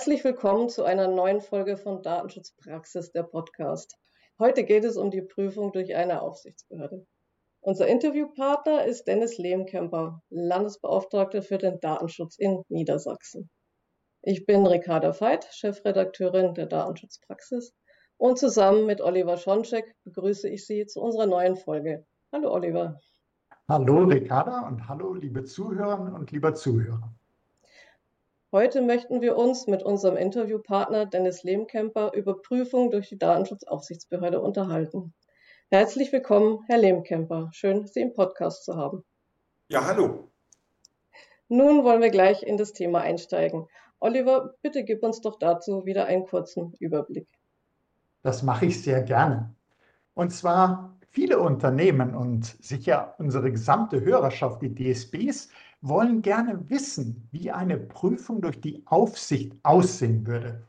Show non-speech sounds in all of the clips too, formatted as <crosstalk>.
Herzlich willkommen zu einer neuen Folge von Datenschutzpraxis, der Podcast. Heute geht es um die Prüfung durch eine Aufsichtsbehörde. Unser Interviewpartner ist Dennis Lehmkemper, Landesbeauftragter für den Datenschutz in Niedersachsen. Ich bin Ricarda Veit, Chefredakteurin der Datenschutzpraxis und zusammen mit Oliver Schoncheck begrüße ich Sie zu unserer neuen Folge. Hallo Oliver. Hallo Ricarda und hallo liebe Zuhörerinnen und lieber Zuhörer. Heute möchten wir uns mit unserem Interviewpartner Dennis Lehmkemper über Prüfung durch die Datenschutzaufsichtsbehörde unterhalten. Herzlich willkommen, Herr Lehmkemper. Schön, Sie im Podcast zu haben. Ja, hallo. Nun wollen wir gleich in das Thema einsteigen. Oliver, bitte gib uns doch dazu wieder einen kurzen Überblick. Das mache ich sehr gerne. Und zwar viele Unternehmen und sicher unsere gesamte Hörerschaft, die DSBs, wollen gerne wissen, wie eine Prüfung durch die Aufsicht aussehen würde.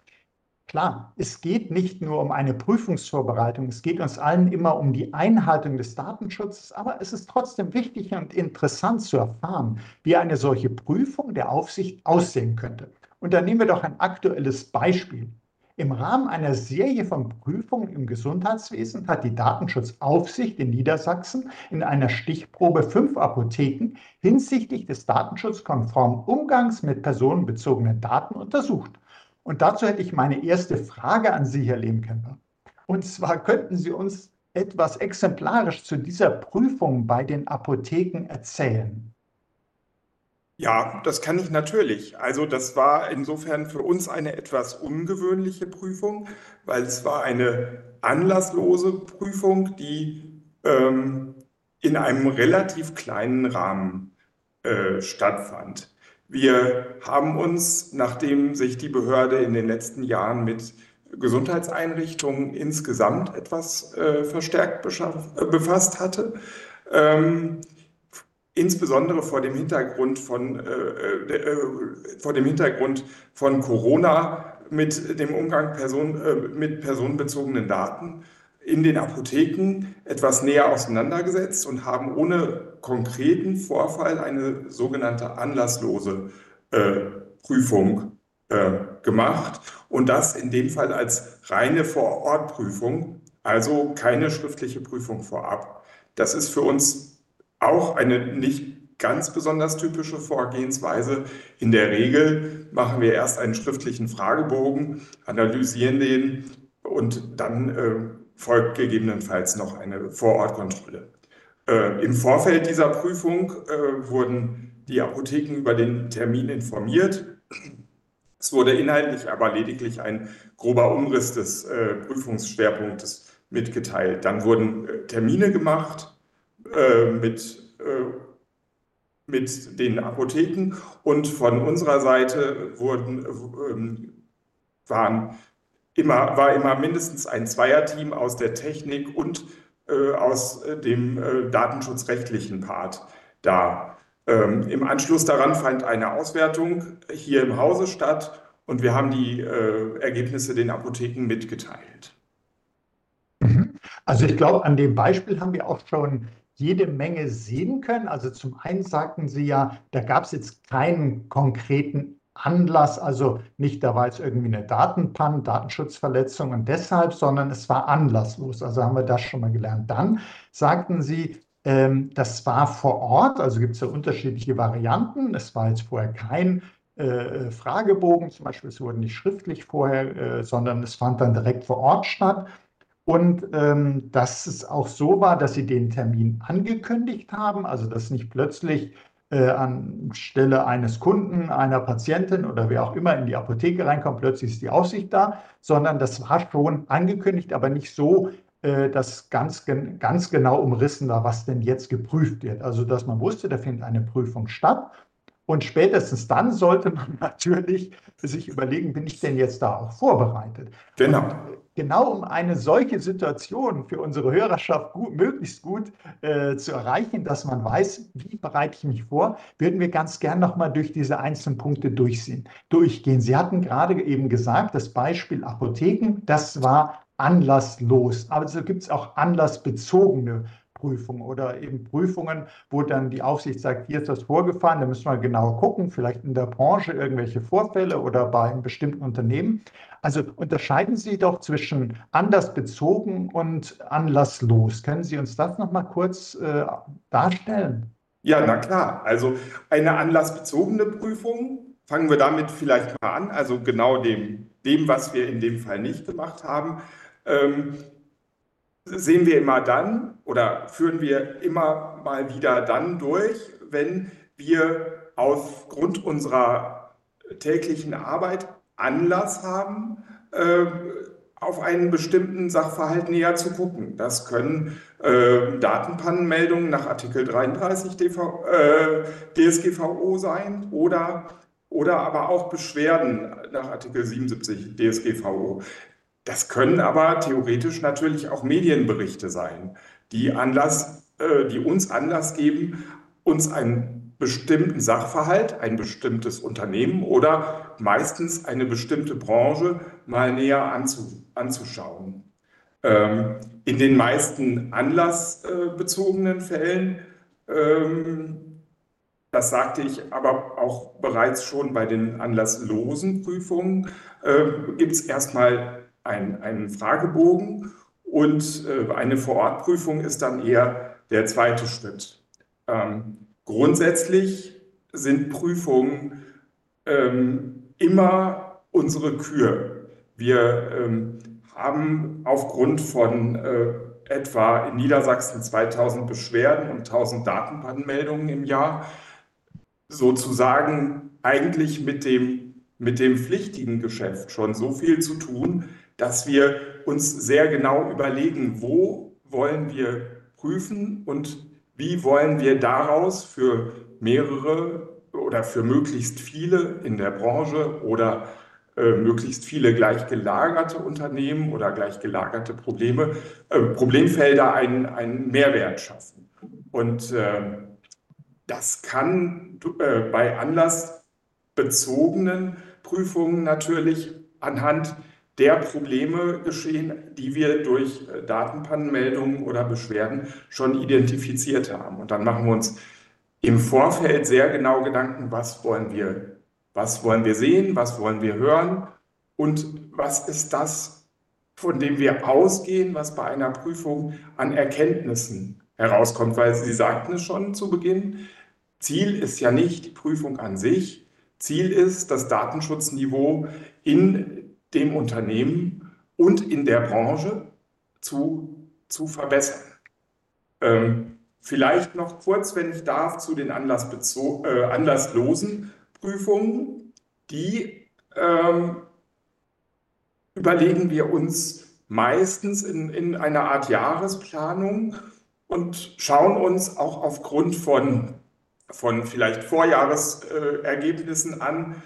Klar, es geht nicht nur um eine Prüfungsvorbereitung, es geht uns allen immer um die Einhaltung des Datenschutzes, aber es ist trotzdem wichtig und interessant zu erfahren, wie eine solche Prüfung der Aufsicht aussehen könnte. Und da nehmen wir doch ein aktuelles Beispiel. Im Rahmen einer Serie von Prüfungen im Gesundheitswesen hat die Datenschutzaufsicht in Niedersachsen in einer Stichprobe fünf Apotheken hinsichtlich des datenschutzkonformen Umgangs mit personenbezogenen Daten untersucht. Und dazu hätte ich meine erste Frage an Sie, Herr Lehmkemper. Und zwar könnten Sie uns etwas exemplarisch zu dieser Prüfung bei den Apotheken erzählen. Ja, das kann ich natürlich. Also das war insofern für uns eine etwas ungewöhnliche Prüfung, weil es war eine anlasslose Prüfung, die ähm, in einem relativ kleinen Rahmen äh, stattfand. Wir haben uns, nachdem sich die Behörde in den letzten Jahren mit Gesundheitseinrichtungen insgesamt etwas äh, verstärkt äh, befasst hatte, ähm, insbesondere vor dem Hintergrund von, äh, äh, äh, vor dem Hintergrund von Corona mit dem Umgang Person, äh, mit personenbezogenen Daten in den Apotheken etwas näher auseinandergesetzt und haben ohne konkreten Vorfall eine sogenannte anlasslose äh, Prüfung äh, gemacht und das in dem Fall als reine Vorortprüfung, also keine schriftliche Prüfung vorab. Das ist für uns auch eine nicht ganz besonders typische Vorgehensweise. In der Regel machen wir erst einen schriftlichen Fragebogen, analysieren den und dann äh, folgt gegebenenfalls noch eine Vorortkontrolle. Äh, Im Vorfeld dieser Prüfung äh, wurden die Apotheken über den Termin informiert. Es wurde inhaltlich aber lediglich ein grober Umriss des äh, Prüfungsschwerpunktes mitgeteilt. Dann wurden äh, Termine gemacht äh, mit, äh, mit den Apotheken und von unserer Seite wurden, ähm, waren immer, war immer mindestens ein Zweierteam aus der Technik und äh, aus dem äh, datenschutzrechtlichen Part da. Ähm, Im Anschluss daran fand eine Auswertung hier im Hause statt und wir haben die äh, Ergebnisse den Apotheken mitgeteilt. Mhm. Also ich glaube, an dem Beispiel haben wir auch schon jede Menge sehen können. Also zum einen sagten Sie ja, da gab es jetzt keinen konkreten Anlass, also nicht, da war jetzt irgendwie eine Datenpan, Datenschutzverletzung und deshalb, sondern es war anlasslos. Also haben wir das schon mal gelernt. Dann sagten Sie, ähm, das war vor Ort, also gibt es ja unterschiedliche Varianten. Es war jetzt vorher kein äh, Fragebogen, zum Beispiel, es wurde nicht schriftlich vorher, äh, sondern es fand dann direkt vor Ort statt. Und ähm, dass es auch so war, dass sie den Termin angekündigt haben, also dass nicht plötzlich äh, anstelle eines Kunden, einer Patientin oder wer auch immer in die Apotheke reinkommt, plötzlich ist die Aussicht da, sondern das war schon angekündigt, aber nicht so, äh, dass ganz, ganz genau umrissen war, was denn jetzt geprüft wird. Also dass man wusste, da findet eine Prüfung statt. Und spätestens dann sollte man <laughs> natürlich sich überlegen, bin ich denn jetzt da auch vorbereitet? Genau. Und genau um eine solche Situation für unsere Hörerschaft gut, möglichst gut äh, zu erreichen, dass man weiß, wie bereite ich mich vor, würden wir ganz gern nochmal durch diese einzelnen Punkte durchsehen, durchgehen. Sie hatten gerade eben gesagt, das Beispiel Apotheken, das war anlasslos. Aber so gibt es auch anlassbezogene Vorortprüfungen oder eben Prüfungen, wo dann die Aufsicht sagt, hier ist das vorgefahren, da müssen wir genau gucken, vielleicht in der Branche irgendwelche Vorfälle oder bei einem bestimmten Unternehmen. Also unterscheiden Sie doch zwischen anlassbezogen und anlasslos. Können Sie uns das nochmal kurz äh, darstellen? Ja, na klar. Also eine anlassbezogene Prüfung, fangen wir damit vielleicht mal an, also genau dem, dem was wir in dem Fall nicht gemacht haben, ähm, sehen wir immer dann oder führen wir immer mal wieder dann durch, wenn wir aufgrund unserer täglichen Arbeit Anlass haben, äh, auf einen bestimmten Sachverhalt näher zu gucken. Das können äh, Datenpannenmeldungen nach Artikel 33 DV, äh, DSGVO sein oder, oder aber auch Beschwerden nach Artikel 77 DSGVO. Das können aber theoretisch natürlich auch Medienberichte sein, die, Anlass, äh, die uns Anlass geben, uns ein bestimmten Sachverhalt, ein bestimmtes Unternehmen oder meistens eine bestimmte Branche mal näher anzu, anzuschauen. Ähm, in den meisten anlassbezogenen Fällen, ähm, das sagte ich aber auch bereits schon bei den anlasslosen Prüfungen, äh, gibt es erstmal ein, einen Fragebogen und äh, eine Vorortprüfung ist dann eher der zweite Schritt. Ähm, Grundsätzlich sind Prüfungen ähm, immer unsere Kür. Wir ähm, haben aufgrund von äh, etwa in Niedersachsen 2000 Beschwerden und 1000 Datenpannenmeldungen im Jahr sozusagen eigentlich mit dem, mit dem pflichtigen Geschäft schon so viel zu tun, dass wir uns sehr genau überlegen, wo wollen wir prüfen und wie wollen wir daraus für mehrere oder für möglichst viele in der Branche oder äh, möglichst viele gleich gelagerte Unternehmen oder gleich gelagerte Probleme, äh, Problemfelder einen, einen Mehrwert schaffen. Und äh, das kann äh, bei anlassbezogenen Prüfungen natürlich anhand der Probleme geschehen, die wir durch äh, Datenpannenmeldungen oder Beschwerden schon identifiziert haben. Und dann machen wir uns im Vorfeld sehr genau Gedanken, was wollen wir, was wollen wir sehen, was wollen wir hören und was ist das, von dem wir ausgehen, was bei einer Prüfung an Erkenntnissen herauskommt. Weil Sie sagten es schon zu Beginn, Ziel ist ja nicht die Prüfung an sich. Ziel ist, das Datenschutzniveau in dem Unternehmen und in der Branche zu, zu verbessern. Ähm, vielleicht noch kurz, wenn ich darf, zu den äh, anlasslosen Prüfungen. Die ähm, überlegen wir uns meistens in, in einer Art Jahresplanung und schauen uns auch aufgrund von, von vielleicht Vorjahresergebnissen an,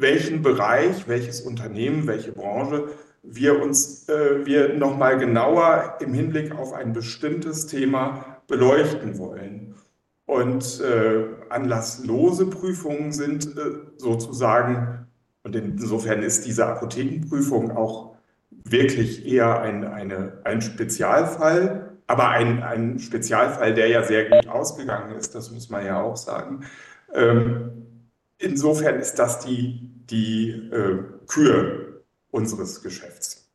welchen Bereich, welches Unternehmen, welche Branche wir uns äh, wir noch mal genauer im Hinblick auf ein bestimmtes Thema beleuchten wollen. Und äh, anlasslose Prüfungen sind äh, sozusagen, und insofern ist diese Apothekenprüfung auch wirklich eher ein, eine, ein Spezialfall, aber ein, ein Spezialfall, der ja sehr gut ausgegangen ist, das muss man ja auch sagen. Ähm, insofern ist das die, die äh, Kür unseres Geschäfts.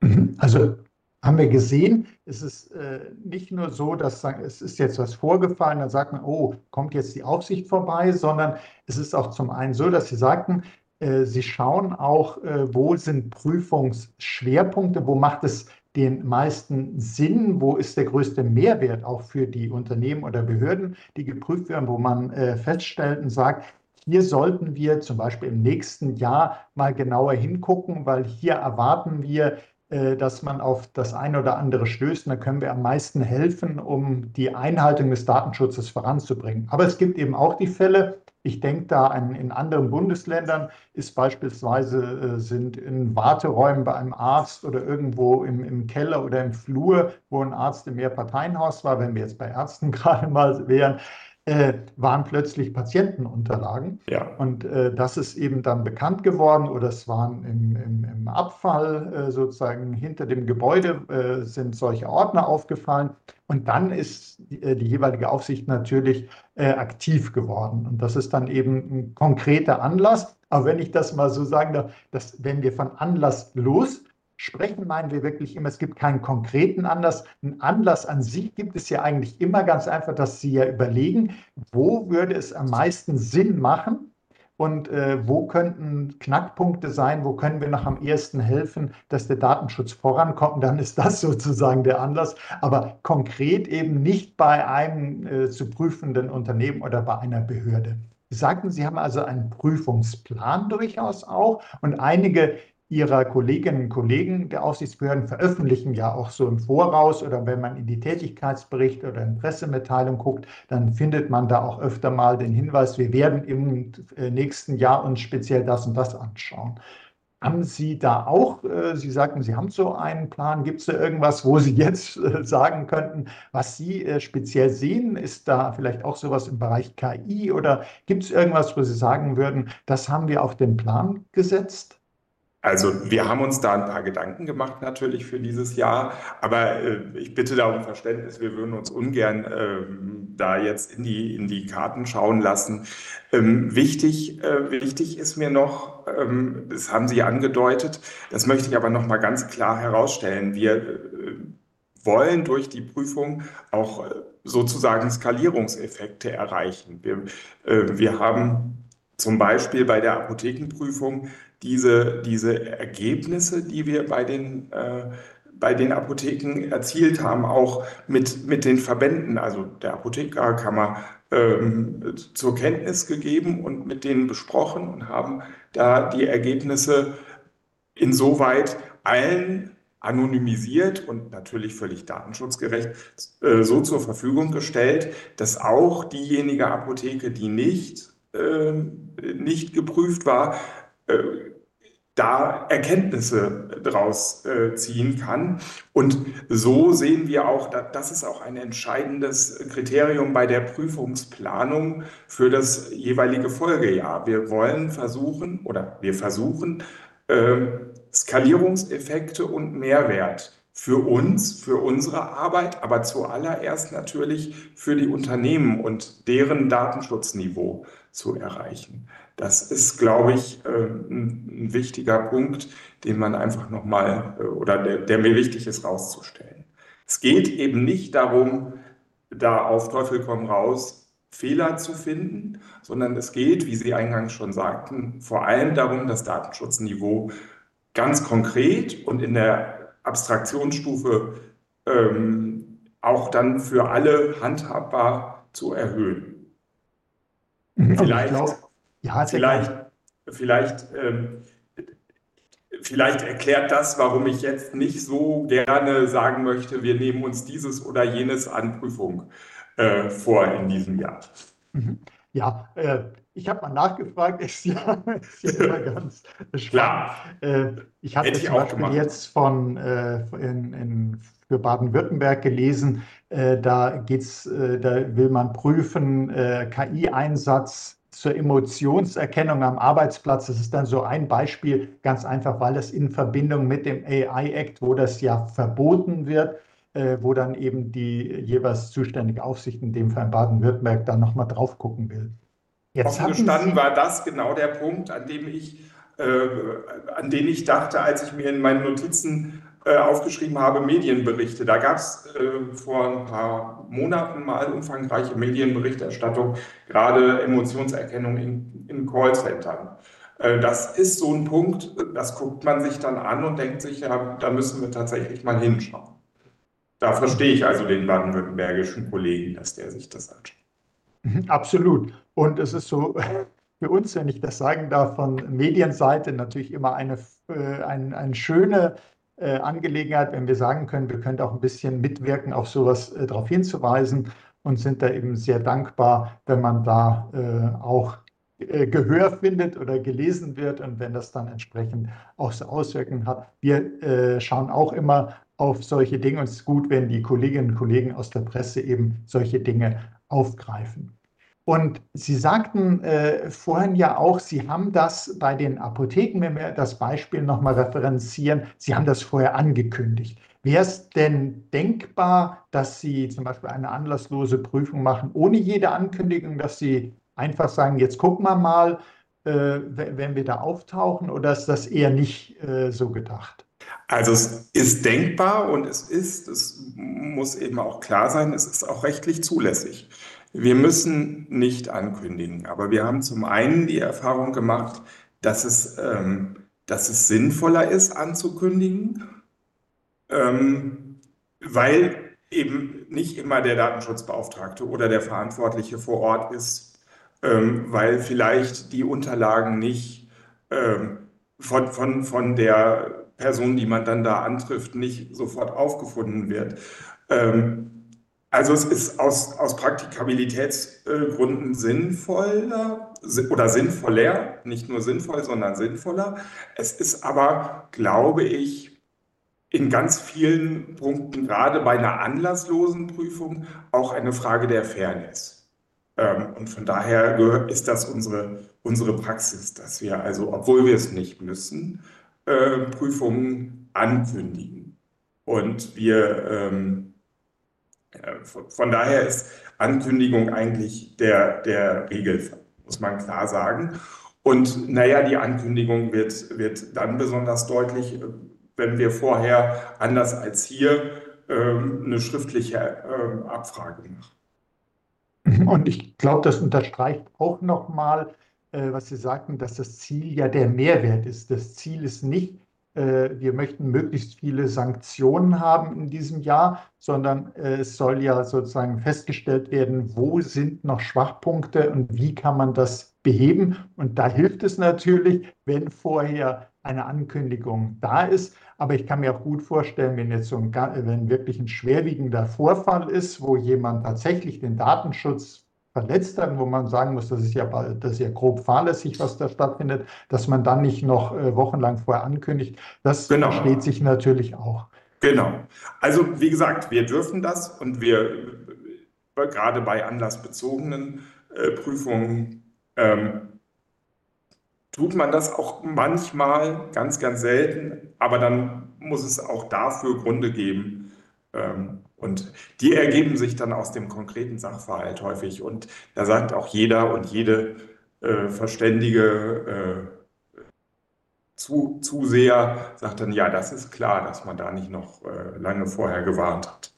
Mhm. Also haben wir gesehen, es ist äh, nicht nur so, dass es ist jetzt was vorgefallen, dann sagt man, oh, kommt jetzt die Aufsicht vorbei, sondern es ist auch zum einen so, dass Sie sagten, äh, Sie schauen auch, äh, wo sind Prüfungsschwerpunkte, wo macht es den meisten Sinn, wo ist der größte Mehrwert auch für die Unternehmen oder Behörden, die geprüft werden, wo man äh, feststellt und sagt, hier sollten wir zum Beispiel im nächsten Jahr mal genauer hingucken, weil hier erwarten wir, äh, dass man auf das eine oder andere stößt. Da können wir am meisten helfen, um die Einhaltung des Datenschutzes voranzubringen. Aber es gibt eben auch die Fälle, ich denke da an, in anderen Bundesländern ist beispielsweise, äh, sind in Warteräumen bei einem Arzt oder irgendwo im, im Keller oder im Flur, wo ein Arzt im Mehrparteienhaus war, wenn wir jetzt bei Ärzten <laughs> gerade mal wären, äh, waren plötzlich Patientenunterlagen. Ja. Und äh, das ist eben dann bekannt geworden oder es waren im, im, im Abfall äh, sozusagen hinter dem Gebäude äh, sind solche Ordner aufgefallen. Und dann ist die, äh, die jeweilige Aufsicht natürlich äh, aktiv geworden. Und das ist dann eben ein konkreter Anlass. Aber wenn ich das mal so sagen darf, dass wenn wir von Anlass los sprechen, meinen wir wirklich immer, es gibt keinen konkreten Anlass. Ein Anlass an sich gibt es ja eigentlich immer ganz einfach, dass Sie ja überlegen, wo würde es am meisten Sinn machen und äh, wo könnten Knackpunkte sein, wo können wir noch am ehesten helfen, dass der Datenschutz vorankommt. Dann ist das <laughs> sozusagen der Anlass, aber konkret eben nicht bei einem äh, zu prüfenden Unternehmen oder bei einer Behörde. Sie sagten, Sie haben also einen Prüfungsplan durchaus auch und einige ihrer Kolleginnen und Kollegen der Aufsichtsbehörden veröffentlichen ja auch so im Voraus oder wenn man in die Tätigkeitsberichte oder in Pressemitteilungen guckt, dann findet man da auch öfter mal den Hinweis, wir werden im äh, nächsten Jahr uns speziell das und das anschauen. Haben Sie da auch, äh, Sie sagten, Sie haben so einen Plan, gibt es da irgendwas, wo Sie jetzt äh, sagen könnten, was Sie speziell sehen? Ist da vielleicht auch sowas im Bereich KI oder gibt es irgendwas, wo Sie sagen würden, das haben wir auf den Plan gesetzt? Also wir haben uns da ein paar Gedanken gemacht natürlich für dieses Jahr, aber äh, ich bitte da um Verständnis, wir würden uns ungern ähm, da jetzt in die, in die Karten schauen lassen. Ähm, wichtig, äh, wichtig ist mir noch, ähm, das haben Sie angedeutet, das möchte ich aber noch mal ganz klar herausstellen, wir äh, wollen durch die Prüfung auch äh, sozusagen Skalierungseffekte erreichen. Wir, äh, wir haben zum Beispiel bei der Apothekenprüfung diese, diese Ergebnisse, die wir bei den, äh, bei den Apotheken erzielt haben, auch mit, mit den Verbänden, also der Apothekerkammer, ähm, zur Kenntnis gegeben und mit denen besprochen und haben da die Ergebnisse insoweit allen anonymisiert und natürlich völlig datenschutzgerecht äh, so zur Verfügung gestellt, dass auch diejenige Apotheke, die nicht, äh, nicht geprüft war, da Erkenntnisse daraus äh, ziehen kann. Und so sehen wir auch, das ist auch ein entscheidendes Kriterium bei der Prüfungsplanung für das jeweilige Folgejahr. Wir wollen versuchen oder wir versuchen, äh, Skalierungseffekte und Mehrwert für uns, für unsere Arbeit, aber zuallererst natürlich für die Unternehmen und deren Datenschutzniveau zu erreichen. Das ist, glaube ich, äh, ein, wichtiger Punkt, den man einfach nochmal äh, oder der, der mir wichtig ist, rauszustellen. Es geht eben nicht darum, da auf Teufel komm raus Fehler zu finden, sondern es geht, wie Sie eingangs schon sagten, vor allem darum, das Datenschutzniveau ganz konkret und in der Abstraktionsstufe ähm, auch dann für alle handhabbar zu erhöhen. Vielleicht ja, vielleicht, vielleicht, ähm, vielleicht erklärt das, warum ich jetzt nicht so gerne sagen möchte, wir nehmen uns dieses oder jenes an Prüfung äh, vor in diesem Jahr. Mhm. Ja, äh, ich habe mal nachgefragt, <laughs> ist ja, ist ja immer <laughs> ganz Klar. Äh, ich habe zum Beispiel gemacht. jetzt von äh, in, in, für Baden-Württemberg gelesen, äh, da geht's, da will man prüfen KI-Einsatz zur Emotionserkennung am Arbeitsplatz. Das ist dann so ein Beispiel, ganz einfach, weil es in Verbindung mit dem AI-Act, wo das ja verboten wird, wo dann eben die jeweils zuständige Aufsicht, in dem Fall in Baden-Württemberg, dann nochmal drauf gucken will. Jetzt Offen gestanden war das genau der Punkt, an dem ich, äh, an den ich dachte, als ich mir in meinen Notizen äh, aufgeschrieben habe, Medienberichte. Da gab es äh, vor ein paar Monaten mal umfangreiche Medienberichterstattung, gerade Emotionserkennung in, in Callcentern. Äh, das ist so ein Punkt, das guckt man sich dann an und denkt sich, ja, da müssen wir tatsächlich mal hinschauen. Da verstehe ich also den baden-württembergischen Kollegen, dass der sich das anschaut. Mhm, absolut. Und es ist so <laughs> für uns, wenn ich das sagen darf, von Medienseite natürlich immer eine, äh, ein, eine schöne äh, Angelegenheit, wenn wir sagen können, wir können auch ein bisschen mitwirken, auf sowas äh, darauf hinzuweisen und sind da eben sehr dankbar, wenn man da äh, auch Gehör findet oder gelesen wird und wenn das dann entsprechend auch so Auswirkungen hat. Wir schauen auch immer auf solche Dinge und es ist gut, wenn die Kolleginnen und Kollegen aus der Presse eben solche Dinge aufgreifen. Und Sie sagten äh, vorhin ja auch, Sie haben das bei den Apotheken, wenn wir das Beispiel nochmal referenzieren, Sie haben das vorher angekündigt. Wäre es denn denkbar, dass Sie zum Beispiel eine anlasslose Prüfung machen, ohne jede Ankündigung, dass Sie einfach sagen, jetzt gucken wir mal, äh, wenn wir da auftauchen, oder ist das eher nicht äh, so gedacht? Also es ist denkbar und es ist, es muss eben auch klar sein, es ist auch rechtlich zulässig. Wir müssen nicht ankündigen, aber wir haben zum einen die Erfahrung gemacht, dass es, ähm, dass es sinnvoller ist, anzukündigen, ähm, weil eben nicht immer der Datenschutzbeauftragte oder der Verantwortliche vor Ort ist, ähm, weil vielleicht die Unterlagen nicht ähm, von, von, von der Person, die man dann da antrifft, nicht sofort aufgefunden wird. Ähm, also es ist aus, aus Praktikabilitätsgründen sinnvoller oder sinnvoller, nicht nur sinnvoll, sondern sinnvoller. Es ist aber, glaube ich, in ganz vielen Punkten, gerade bei einer anlasslosen Prüfung, auch eine Frage der Fairness. Ähm, und von daher ist das unsere, unsere Praxis, dass wir also, obwohl wir es nicht müssen, Prüfungen ankündigen. Und wir ähm, äh, von daher ist Ankündigung eigentlich der, der Regel, muss man klar sagen. Und naja, die Ankündigung wird, wird dann besonders deutlich, wenn wir vorher, anders als hier, ähm, eine schriftliche ähm, Abfrage machen. Und ich glaube, das unterstreicht auch nochmal, äh, was Sie sagten, dass das Ziel ja der Mehrwert ist. Das Ziel ist nicht, äh, wir möchten möglichst viele Sanktionen haben in diesem Jahr, sondern äh, es soll ja sozusagen festgestellt werden, wo sind noch Schwachpunkte und wie kann man das beheben. Und da hilft es natürlich, wenn vorher eine Ankündigung da ist. Aber ich kann mir auch gut vorstellen, wenn jetzt so ein, wenn wirklich ein schwerwiegender Vorfall ist, wo jemand tatsächlich den Datenschutz verletzt hat, wo man sagen muss, das ist ja, das ist ja grob fahrlässig, was da stattfindet, dass man dann nicht noch äh, wochenlang vorher ankündigt. Das genau. versteht sich natürlich auch. Genau. Also wie gesagt, wir dürfen das und wir äh, gerade bei anlassbezogenen äh, Prüfungen ähm, tut man das auch manchmal, ganz, ganz selten, aber dann muss es auch dafür Gründe geben. Ähm, und die ergeben sich dann aus dem konkreten Sachverhalt häufig. Und da sagt auch jeder und jede äh, verständige äh, zu, Zuseher, sagt dann, ja, das ist klar, dass man da nicht noch äh, lange vorher gewarnt hat.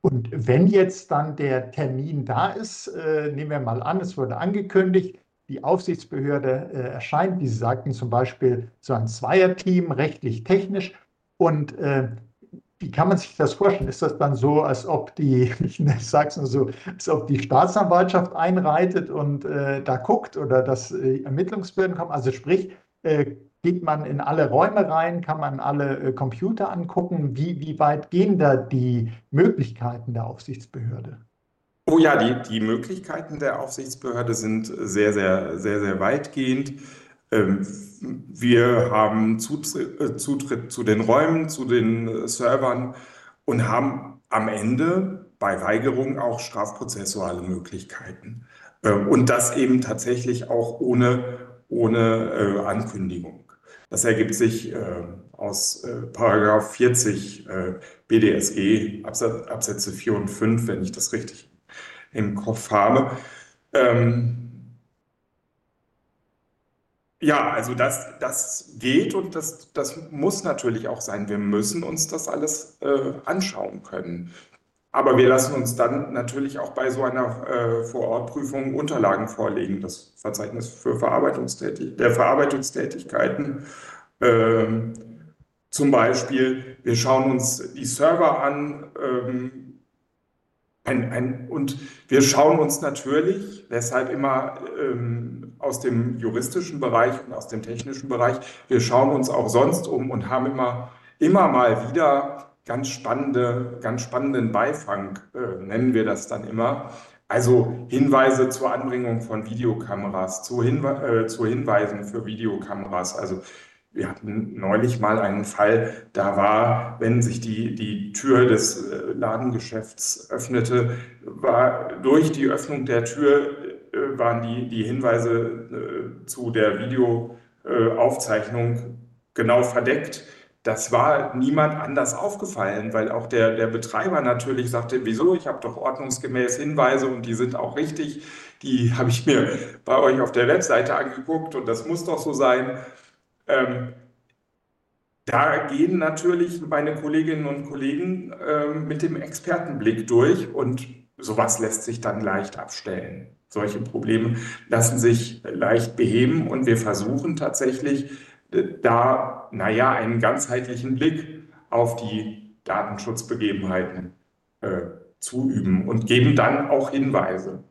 Und wenn jetzt dann der Termin da ist, äh, nehmen wir mal an, es wurde angekündigt, die Aufsichtsbehörde äh, erscheint, wie Sie sagten, zum Beispiel so ein Zweierteam, rechtlich, technisch. Und äh, wie kann man sich das vorstellen? Ist das dann so, als ob die, <laughs> ich sage es nur so, als ob die Staatsanwaltschaft einreitet und äh, da guckt oder dass äh, Ermittlungsbehörden kommen? Also sprich, äh, geht man in alle Räume rein, kann man alle äh, Computer angucken? Wie, wie weit gehen da die Möglichkeiten der Aufsichtsbehörde? Oh ja, die, die Möglichkeiten der Aufsichtsbehörde sind sehr, sehr, sehr, sehr weitgehend. Ähm, wir haben Zutritt, äh, Zutritt zu den Räumen, zu den äh, Servern und haben am Ende bei Weigerung auch strafprozessuale Möglichkeiten. Ähm, und das eben tatsächlich auch ohne, ohne äh, Ankündigung. Das ergibt sich aus Paragraph 40 BDSG Absätze 4 und 5, wenn ich das richtig im Kopf habe. Ähm, ja, also das, das geht und das, das muss natürlich auch sein. Wir müssen uns das alles äh, anschauen können. Aber wir lassen uns dann natürlich auch bei so einer äh, Vorortprüfung Unterlagen vorlegen, das Verzeichnis für Verarbeitungstätig der Verarbeitungstätigkeiten. Ähm, zum Beispiel, wir schauen uns die Server an, ähm, ein, ein, und wir schauen uns natürlich, deshalb immer ähm, aus dem juristischen Bereich und aus dem technischen Bereich, wir schauen uns auch sonst um und haben immer, immer mal wieder ganz spannende, ganz spannenden Beifang, äh, nennen wir das dann immer. Also Hinweise zur Anbringung von Videokameras, zu, Hinwe äh, zu Hinweisen für Videokameras. Also wir hatten neulich mal einen Fall, da war, wenn sich die, die Tür des äh, Ladengeschäfts öffnete, war durch die Öffnung der Tür waren die, die Hinweise äh, zu der Videoaufzeichnung genau verdeckt. Das war niemand anders aufgefallen, weil auch der, der Betreiber natürlich sagte, wieso, ich habe doch ordnungsgemäß Hinweise und die sind auch richtig. Die <laughs> habe ich mir bei euch auf der Webseite angeguckt und das muss doch so sein. Ähm, da gehen natürlich meine Kolleginnen und Kollegen äh, mit dem Expertenblick durch und sowas lässt sich dann leicht abstellen. Solche Probleme lassen sich leicht beheben und wir versuchen tatsächlich äh, da, naja, einen ganzheitlichen Blick auf die Datenschutzbegebenheiten äh, zu üben und geben dann auch Hinweise.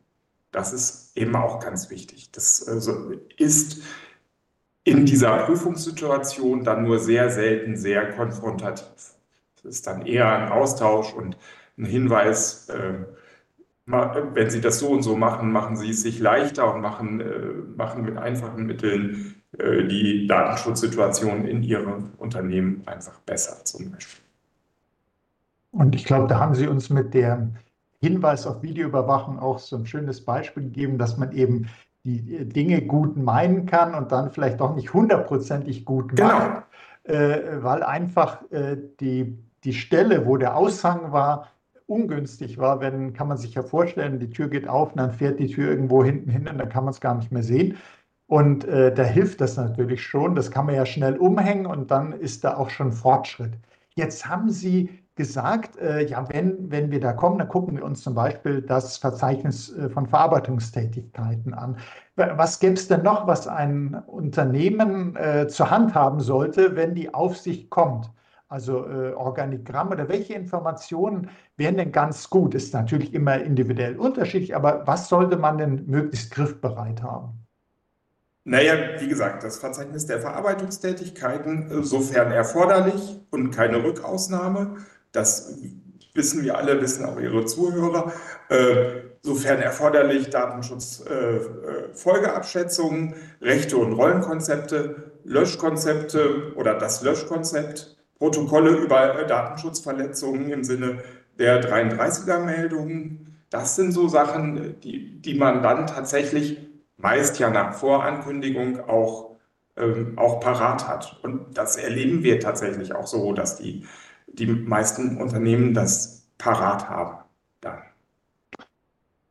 Das ist eben auch ganz wichtig. Das also, ist in dieser Prüfungssituation dann nur sehr selten sehr konfrontativ. Es ist dann eher ein Austausch und ein Hinweis, äh, wenn Sie das so und so machen, machen Sie es sich leichter und machen, äh, machen mit einfachen Mitteln äh, die Datenschutzsituation in Ihrem Unternehmen einfach besser zum Beispiel. Und ich glaube, da haben Sie uns mit dem Hinweis auf Videoüberwachung auch so ein schönes Beispiel gegeben, dass man eben die Dinge gut meinen kann und dann vielleicht doch nicht hundertprozentig gut genau. macht, äh, weil einfach äh, die, die Stelle, wo der Aushang war, ungünstig war. Wenn, kann man sich ja vorstellen, die Tür geht auf und dann fährt die Tür irgendwo hinten hin und dann kann man es gar nicht mehr sehen. Und äh, da hilft das natürlich schon. Das kann man ja schnell umhängen und dann ist da auch schon Fortschritt. Jetzt haben Sie gesagt, äh, ja, wenn, wenn wir da kommen, dann gucken wir uns zum Beispiel das Verzeichnis äh, von Verarbeitungstätigkeiten an. Was gäbe es denn noch, was ein Unternehmen äh, zur Hand haben sollte, wenn die Aufsicht kommt? Also äh, Organigramm oder welche Informationen wären denn ganz gut? Ist natürlich immer individuell unterschiedlich, aber was sollte man denn möglichst griffbereit haben? Naja, wie gesagt, das Verzeichnis der Verarbeitungstätigkeiten, äh, sofern erforderlich und keine Rückausnahme, das wissen wir alle, wissen auch Ihre Zuhörer. Äh, sofern erforderlich, Datenschutzfolgeabschätzungen, äh, Rechte und Rollenkonzepte, Löschkonzepte oder das Löschkonzept, Protokolle über Datenschutzverletzungen im Sinne der 33er-Meldungen. Das sind so Sachen, die, die man dann tatsächlich meist ja nach Vorankündigung auch, ähm, auch parat hat. Und das erleben wir tatsächlich auch so, dass die die meisten Unternehmen das parat haben.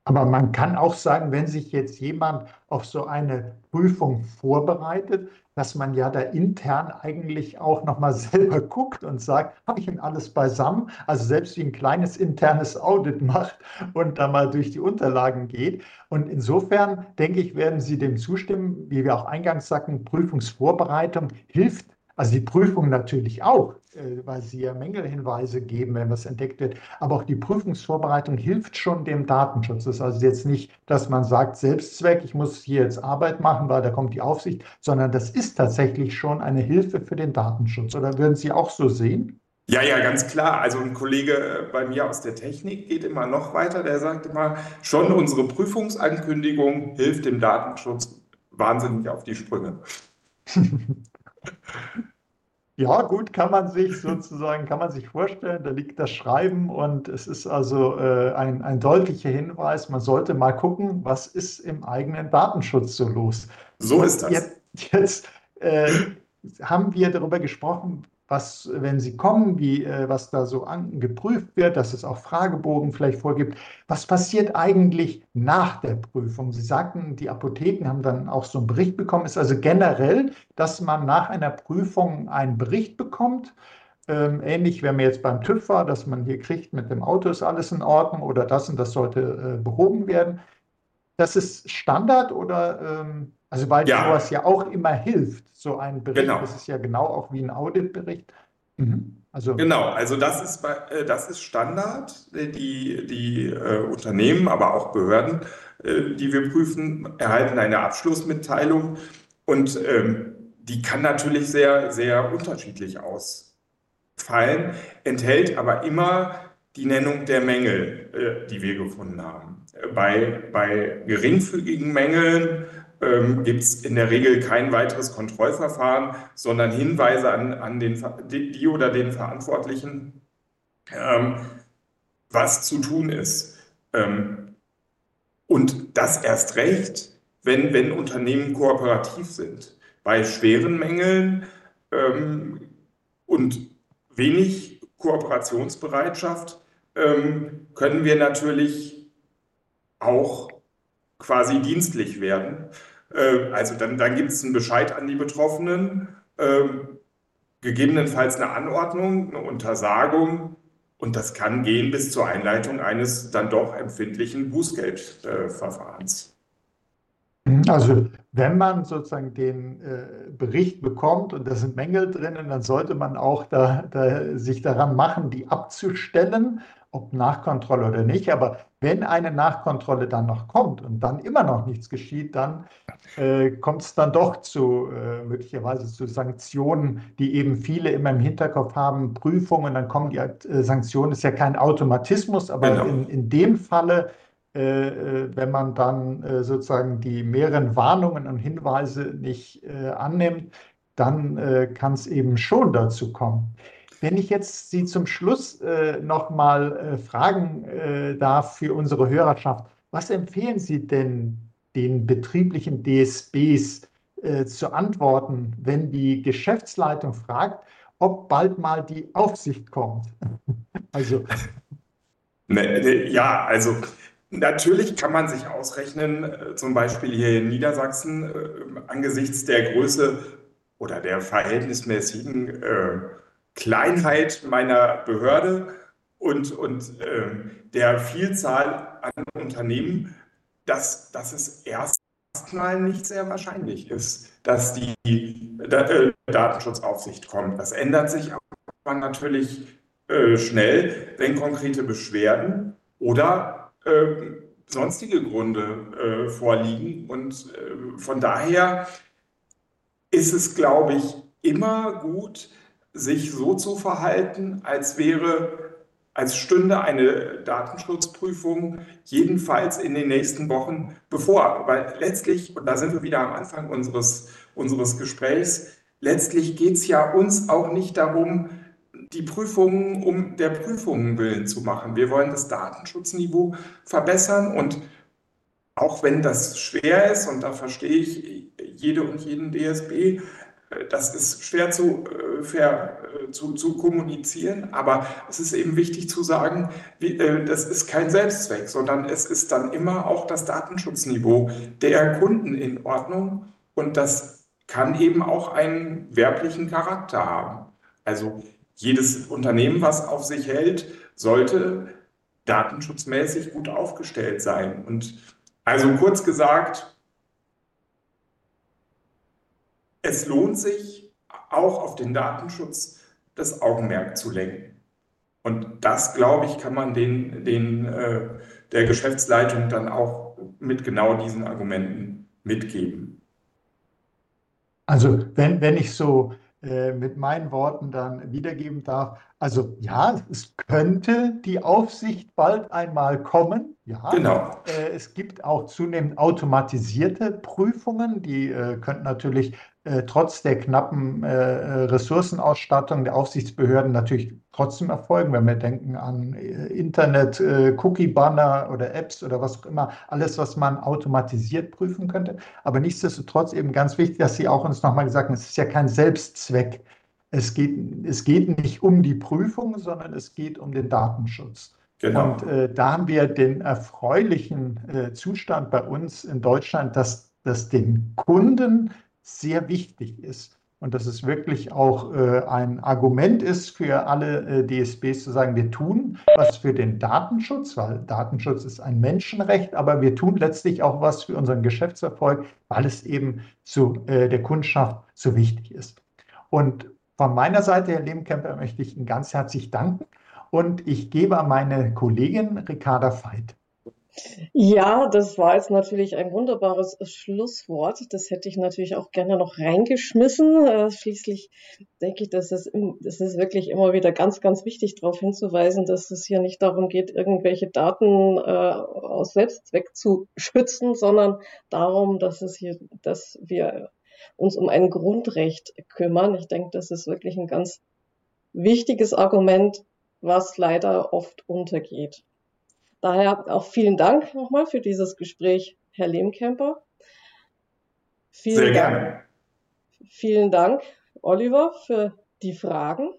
Aber man kann auch sagen, wenn sich jetzt jemand auf so eine Prüfung vorbereitet, dass man ja da intern eigentlich auch nochmal <laughs> selber guckt und sagt, habe ich denn alles beisammen? Also selbst wie ein kleines internes Audit macht und da mal durch die Unterlagen geht. Und insofern denke ich, werden Sie dem zustimmen, wie wir auch eingangs sagten, Prüfungsvorbereitung hilft also die Prüfung natürlich auch, weil sie ja Mängelhinweise geben, wenn was entdeckt wird. Aber auch die Prüfungsvorbereitung hilft schon dem Datenschutz. Das ist also jetzt nicht, dass man sagt, Selbstzweck, ich muss hier jetzt Arbeit machen, weil da kommt die Aufsicht, sondern das ist tatsächlich schon eine Hilfe für den Datenschutz. Oder würden Sie auch so sehen? Ja, ja, ganz klar. Also ein Kollege äh, bei mir aus der Technik geht immer noch weiter. Der sagt immer, schon unsere Prüfungsankündigung hilft dem Datenschutz wahnsinnig auf die Sprünge. <laughs> Ja, gut, kann man sich sozusagen, kann man sich vorstellen, da liegt das Schreiben und es ist also äh, ein, ein deutlicher Hinweis, man sollte mal gucken, was ist im eigenen Datenschutz so los. So ist das. Jetzt, jetzt äh, haben wir darüber gesprochen, was, wenn Sie kommen, wie, äh, was da so an, geprüft wird, dass es auch Fragebogen vielleicht vorgibt. Was passiert eigentlich nach der Prüfung? Sie sagten, die Apotheken haben dann auch so einen Bericht bekommen. Ist also generell, dass man nach einer Prüfung einen Bericht bekommt, ähm, ähnlich, wenn man jetzt beim TÜV war, dass man hier kriegt, mit dem Auto ist alles in Ordnung oder das und das sollte äh, behoben werden. Das ist Standard oder ähm, also weil ja. sowas ja auch immer hilft, so ein Bericht. Genau. Das ist ja genau auch wie ein Auditbericht. Mhm. Also, genau, also das ist, bei, äh, das ist Standard. Die, die äh, Unternehmen, aber auch Behörden, äh, die wir prüfen, erhalten eine Abschlussmitteilung und ähm, die kann natürlich sehr, sehr unterschiedlich ausfallen, enthält aber immer die Nennung der Mängel, äh, die wir gefunden haben. Bei, bei geringfügigen Mängeln ähm, gibt es in der Regel kein weiteres Kontrollverfahren, sondern Hinweise an, an den, die oder den Verantwortlichen, ähm, was zu tun ist. Ähm, und das erst recht, wenn, wenn Unternehmen kooperativ sind. Bei schweren Mängeln ähm, und wenig Kooperationsbereitschaft ähm, können wir natürlich auch quasi dienstlich werden. Äh, also dann, dann gibt es einen Bescheid an die Betroffenen, äh, gegebenenfalls eine Anordnung, eine Untersagung und das kann gehen bis zur Einleitung eines dann doch empfindlichen Bußgeldverfahrens. Also wenn man sozusagen den äh, Bericht bekommt und da sind Mängel drinnen, dann sollte man auch da, da, sich daran machen, die abzustellen ob Nachkontrolle oder nicht. Aber wenn eine Nachkontrolle dann noch kommt und dann immer noch nichts geschieht, dann äh, kommt es dann doch zu äh, möglicherweise zu Sanktionen, die eben viele immer im Hinterkopf haben, Prüfungen, dann kommen die äh, Sanktionen. Das ist ja kein Automatismus, aber genau. in, in dem Falle äh, äh, wenn man dann äh, sozusagen die mehreren Warnungen und Hinweise nicht annimmt, dann kann es eben schon dazu kommen. Wenn ich jetzt Sie zum Schluss äh, nochmal äh, fragen äh, darf für unsere Hörerschaft, was empfehlen Sie denn den betrieblichen DSBs äh, zu antworten, wenn die Geschäftsleitung fragt, ob bald mal die Aufsicht kommt? <laughs> also. Ne, ne, ja, also Natürlich kann man sich ausrechnen, äh, zum Beispiel hier in Niedersachsen, äh, angesichts der Größe oder der verhältnismäßigen äh, Kleinheit meiner Behörde und, und äh, der Vielzahl an Unternehmen, dass, dass es erstmal nicht sehr wahrscheinlich ist, dass die äh, Datenschutzaufsicht kommt. Das ändert sich aber natürlich äh, schnell, wenn konkrete Beschwerden oder ähm, sonstige Gründe äh, vorliegen. Und äh, von daher ist es, glaube ich, immer gut, sich so zu verhalten, als wäre, als stünde eine Datenschutzprüfung jedenfalls in den nächsten Wochen bevor. Weil letztlich, und da sind wir wieder am Anfang unseres, unseres Gesprächs, letztlich geht es ja uns auch nicht darum, die Prüfungen um der Prüfungen willen zu machen. Wir wollen das Datenschutzniveau verbessern und auch wenn das schwer ist, und da verstehe ich jede und jeden DSB, das ist schwer zu, äh, fair, äh, zu, zu, kommunizieren, aber es ist eben wichtig zu sagen, wie, äh, das ist kein Selbstzweck, sondern es ist dann immer auch das Datenschutzniveau der Kunden in Ordnung und das kann eben auch einen werblichen Charakter haben. Also jedes Unternehmen, was auf sich hält, sollte datenschutzmäßig gut aufgestellt sein. Und also kurz gesagt, es lohnt sich auch auf den Datenschutz das Augenmerk zu lenken. Und das, glaube ich, kann man den, den, äh, der Geschäftsleitung dann auch mit genau diesen Argumenten mitgeben. Also wenn, wenn ich so äh, mit meinen Worten dann wiedergeben darf, also ja, es könnte die Aufsicht bald einmal kommen. Ja, genau. Äh, es gibt auch zunehmend automatisierte Prüfungen, die äh, könnten natürlich äh, trotz der knappen äh, Ressourcenausstattung der Aufsichtsbehörden natürlich trotzdem erfolgen, wenn wir denken an äh, Internet, äh, Cookie-Banner oder Apps oder was auch immer, alles, was man automatisiert prüfen könnte. Aber nichtsdestotrotz eben ganz wichtig, dass Sie auch uns nochmal gesagt haben, es ist ja kein Selbstzweck. Es geht, es geht nicht um die Prüfung, sondern es geht um den Datenschutz. Genau. Und äh, da haben wir den erfreulichen äh, Zustand bei uns in Deutschland, dass, dass den Kunden sehr wichtig ist und dass es wirklich auch äh, ein Argument ist für alle äh, DSBs zu sagen, wir tun was für den Datenschutz, weil Datenschutz ist ein Menschenrecht, aber wir tun letztlich auch was für unseren Geschäftserfolg, weil es eben zu äh, der Kundschaft so wichtig ist. Und von meiner Seite, Herr Lehmkemper, möchte ich Ihnen ganz herzlich danken und ich gebe an meine Kollegin Ricarda Veit. Ja, das war jetzt natürlich ein wunderbares Schlusswort. Das hätte ich natürlich auch gerne noch reingeschmissen. Äh, schließlich denke ich, dass es, es ist wirklich immer wieder ganz, ganz wichtig, darauf hinzuweisen, dass es hier nicht darum geht, irgendwelche Daten äh, aus Selbstzweck zu schützen, sondern darum, dass es hier, dass wir uns um ein Grundrecht kümmern. Ich denke, das ist wirklich ein ganz wichtiges Argument, was leider oft untergeht. Daher auch vielen Dank nochmal für dieses Gespräch, Herr Lehmkemper. Vielen Sehr Dank. gerne. Vielen Dank, Oliver, für die Fragen.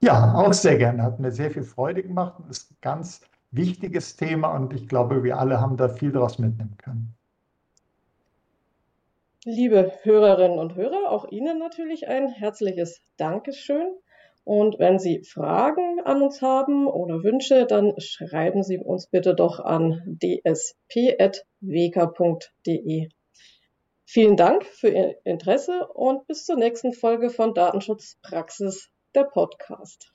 Ja, auch sehr gerne. Hat mir sehr viel Freude gemacht. Das ist ein ganz wichtiges Thema und ich glaube, wir alle haben da viel daraus mitnehmen können. Liebe Hörerinnen und Hörer, auch Ihnen natürlich ein herzliches Dankeschön. Und wenn Sie Fragen an uns haben oder Wünsche, dann schreiben Sie uns bitte doch an dsp.wk.de. Vielen Dank für Ihr Interesse und bis zur nächsten Folge von Datenschutzpraxis, der Podcast.